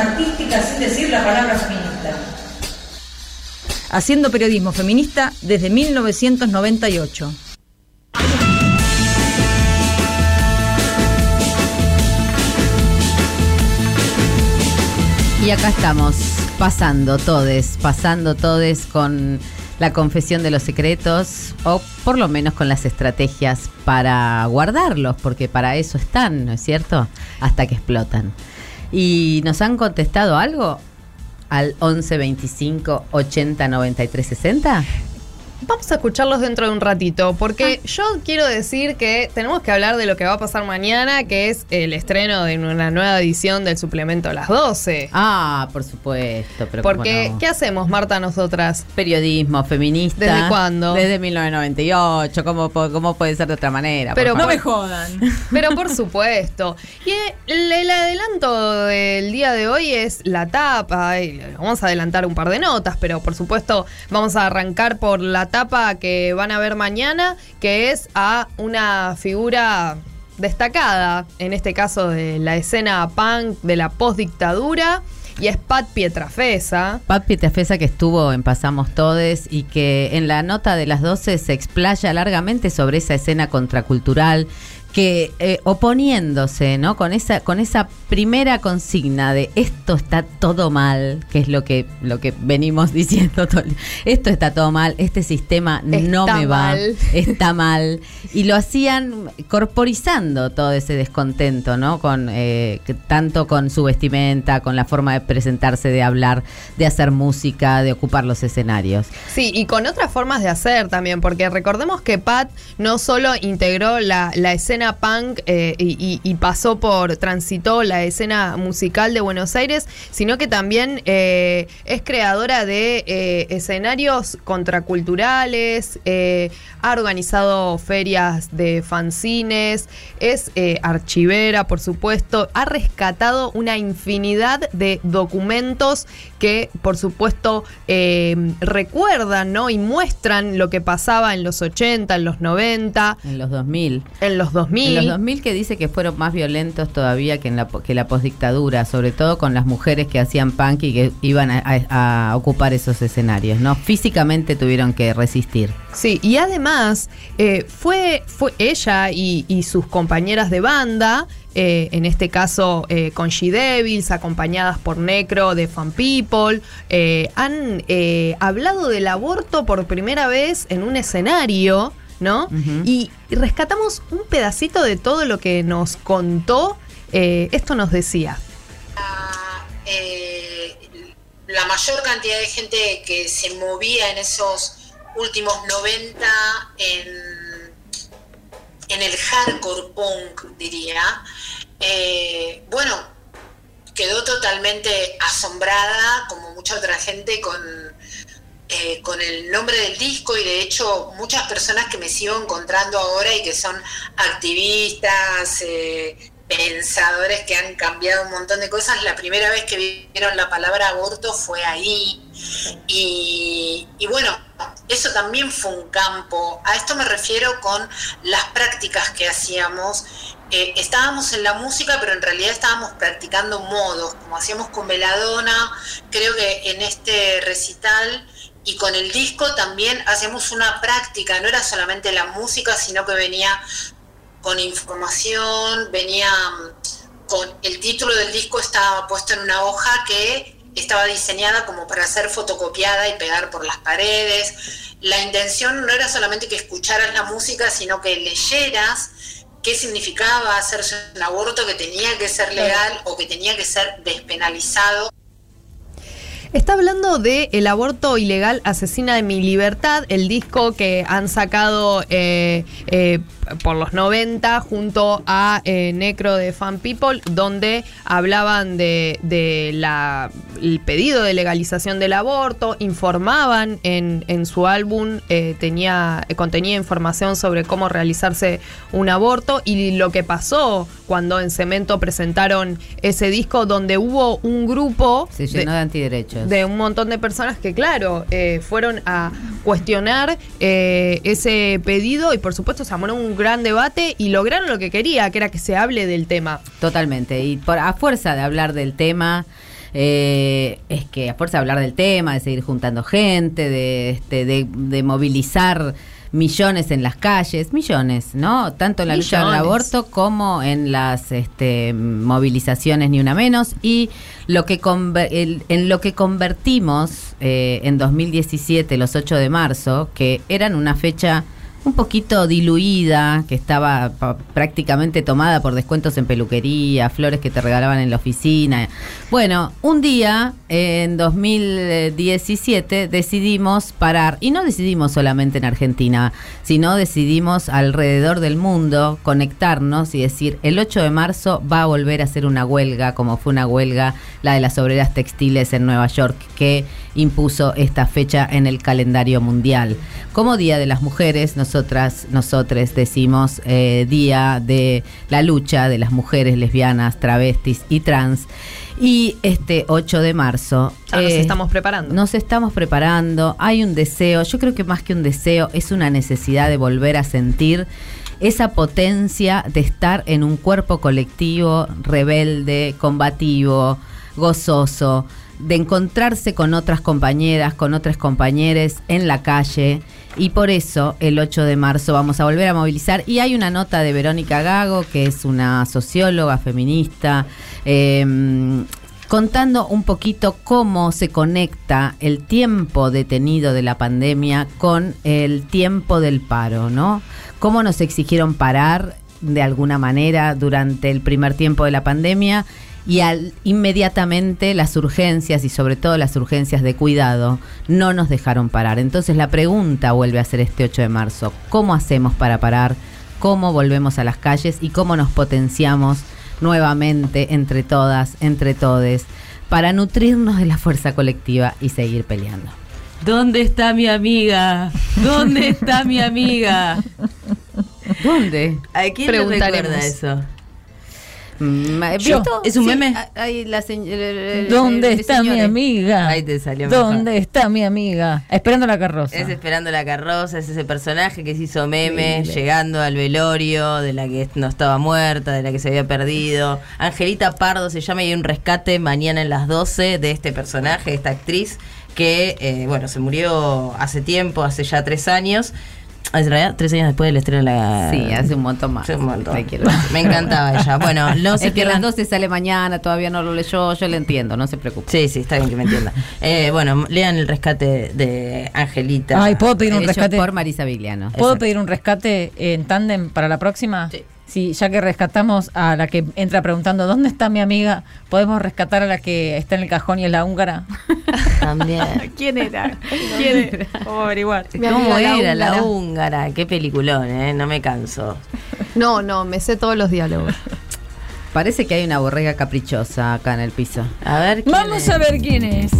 artística sin decir la palabra feminista. Haciendo periodismo feminista desde 1998. Y acá estamos, pasando todes, pasando todes con la confesión de los secretos o por lo menos con las estrategias para guardarlos, porque para eso están, ¿no es cierto? Hasta que explotan. ¿Y nos han contestado algo? Al 11 25 80 93 60. Vamos a escucharlos dentro de un ratito, porque Ah. yo quiero decir que tenemos que hablar de lo que va a pasar mañana, que es el estreno de una nueva edición del suplemento a las 12. Ah, por supuesto, pero Porque, no. ¿qué hacemos, Marta, nosotras? periodismo feminista. ¿Desde cuándo? Desde 1998. ¿Cómo, cómo puede ser de otra manera? Pero Por No me jodan. Pero por supuesto. Y el, el adelanto del día de hoy es la tapa. y vamos a adelantar un par de notas, pero por supuesto vamos a arrancar por la tapa que van a ver mañana, que es a una figura destacada, en este caso de la escena punk de la postdictadura, y es Pat Pietrafesa. Pat Pietrafesa que estuvo en Pasamos Todes y que en la nota de las 12 se explaya largamente sobre esa escena contracultural que eh, oponiéndose, ¿no? Con esa con esa primera consigna de esto está todo mal, que es lo que lo que venimos diciendo todo esto está todo mal, este sistema no me va, mal. está mal y lo hacían corporizando todo ese descontento, ¿no? Con eh, que- tanto con su vestimenta, con la forma de presentarse, de hablar, de hacer música, de ocupar los escenarios. Sí, y con otras formas de hacer también, porque recordemos que Pat no solo integró la, la escena punk eh, y, pasó por, transitó la escena musical de Buenos Aires, sino que también eh, es creadora de eh, escenarios contraculturales, ha organizado ferias de fanzines, es archivera, por supuesto, ha rescatado una infinidad de documentos que, por supuesto, eh, recuerdan ¿no? y muestran lo que pasaba en los 80, en los 90, En los 2000. en los 2000. En los 2000 que dice que fueron más violentos todavía que en la que la postdictadura, sobre todo con las mujeres que hacían punk y que iban a, a- a ocupar esos escenarios, ¿no? Físicamente tuvieron que resistir. Sí, y además eh, fue, fue ella y, y sus compañeras de banda, eh, en este caso eh, con She Devils, acompañadas por Necro de Fan People, eh, han eh, hablado del aborto por primera vez en un escenario, ¿no? Y, y rescatamos un pedacito de todo lo que nos contó. eh, esto nos decía. eh, la mayor cantidad de gente que se movía en esos últimos 90 en, en el hardcore punk, diría, eh, bueno, quedó totalmente asombrada, como mucha otra gente, con, eh, con el nombre del disco y de hecho muchas personas que me sigo encontrando ahora y que son activistas, eh, pensadores que han cambiado un montón de cosas, la primera vez que vieron la palabra aborto fue ahí. Y, y bueno, eso también fue un campo. A esto me refiero con las prácticas que hacíamos. Eh, estábamos en la música, pero en realidad estábamos practicando modos, como hacíamos con Veladona. Creo que en este recital y con el disco también hacíamos una práctica, no era solamente la música, sino que venía con información, venía mm, con el título del disco estaba puesto en una hoja que estaba diseñada como para ser fotocopiada y pegar por las paredes. La intención no era solamente que escucharas la música, sino que leyeras qué significaba hacerse un aborto que tenía que ser legal o que tenía que ser despenalizado. Está hablando de El aborto ilegal asesina de mi libertad, el disco que han sacado eh, eh, por los 90 junto a eh, Necro de Fan People, donde hablaban de, de la, el pedido de legalización del aborto, informaban en, en su álbum, eh, tenía, contenía información sobre cómo realizarse un aborto y lo que pasó cuando en Cemento presentaron ese disco donde hubo un grupo Se llenó de, antiderechos. de un montón de personas que, claro, eh, fueron a cuestionar eh, ese pedido y, por supuesto, se armó un gran debate y lograron lo que quería, que era que se hable del tema. Totalmente. Y a fuerza de hablar del tema, eh, es que a fuerza de hablar del tema, de seguir juntando gente, de, este, de movilizar millones en las calles, millones, ¿no? Tanto en la lucha del Millones. aborto como en las este, movilizaciones ni una menos y lo que el- en lo que convertimos eh, en 2017 los 8 de marzo que eran una fecha un poquito diluida, que estaba prácticamente tomada por descuentos en peluquería, flores que te regalaban en la oficina. Bueno, un día en 2017 decidimos parar, y no decidimos solamente en Argentina, sino decidimos alrededor del mundo conectarnos y decir, el 8 de marzo va a volver a ser una huelga, como fue una huelga la de las obreras textiles en Nueva York, que impuso esta fecha en el calendario mundial. Como Día de las Mujeres, nosotras, nosotres decimos eh, Día de la lucha de las mujeres lesbianas, travestis y trans. Y este 8 de marzo... Ya nos eh, estamos preparando. nos estamos preparando, hay un deseo, yo creo que más que un deseo es una necesidad de volver a sentir esa potencia de estar en un cuerpo colectivo rebelde, combativo, gozoso, de encontrarse con otras compañeras, con otros compañeros en la calle. Y por eso el 8 de marzo vamos a volver a movilizar. Y hay una nota de Verónica Gago, que es una socióloga feminista, eh, contando un poquito cómo se conecta el tiempo detenido de la pandemia con el tiempo del paro, ¿no? Cómo nos exigieron parar de alguna manera durante el primer tiempo de la pandemia y al, inmediatamente las urgencias y sobre todo las urgencias de cuidado no nos dejaron parar. Entonces la pregunta vuelve a ser este 8 de marzo, ¿cómo hacemos para parar? ¿Cómo volvemos a las calles y cómo nos potenciamos nuevamente entre todas, entre todes, para nutrirnos de la fuerza colectiva y seguir peleando? ¿Dónde está mi amiga? ¿Dónde está mi amiga? ¿Dónde? ¿A quién le recuerda eso? Mm. ¿Es un Sí, meme? ahí la ¿Dónde está mi amiga? Ahí te salió mejor. ¿Dónde está mi amiga? Esperando la carroza. Es Esperando la carroza, es ese personaje que se hizo meme, llegando al velorio, de la que no estaba muerta, de la que se había perdido. Angelita Pardo se llama y hay un rescate mañana en las 12 de este personaje, de esta actriz, que, eh, bueno, se murió hace tiempo, hace ya tres años. En realidad, tres años después del estreno de la... Sí, hace un montón más. Sí, un montón. Me quiero decir. Me encantaba ella. Bueno, no se es que a las pierdan 12 sale mañana, todavía no lo leyó, yo le entiendo, no se preocupe. Sí, sí, está bien que me entienda. Eh, bueno, lean el rescate de Angelita. Ay, ¿puedo pedir un rescate? por Marisa Vigliano. ¿Puedo Exacto. pedir un rescate en tándem para la próxima? Sí. Sí, ya que rescatamos a la que entra preguntando ¿dónde está mi amiga? ¿Podemos rescatar a la que está en el cajón y es la húngara? También. ¿Quién era? ¿Quién era? Vamos a averiguar. ¿Cómo la era la húngara. húngara? Qué peliculón, ¿eh? No me canso. No, no, me sé todos los diálogos. Parece que hay una borrega caprichosa acá en el piso. A ver. ¿quién Vamos es? a ver quién es.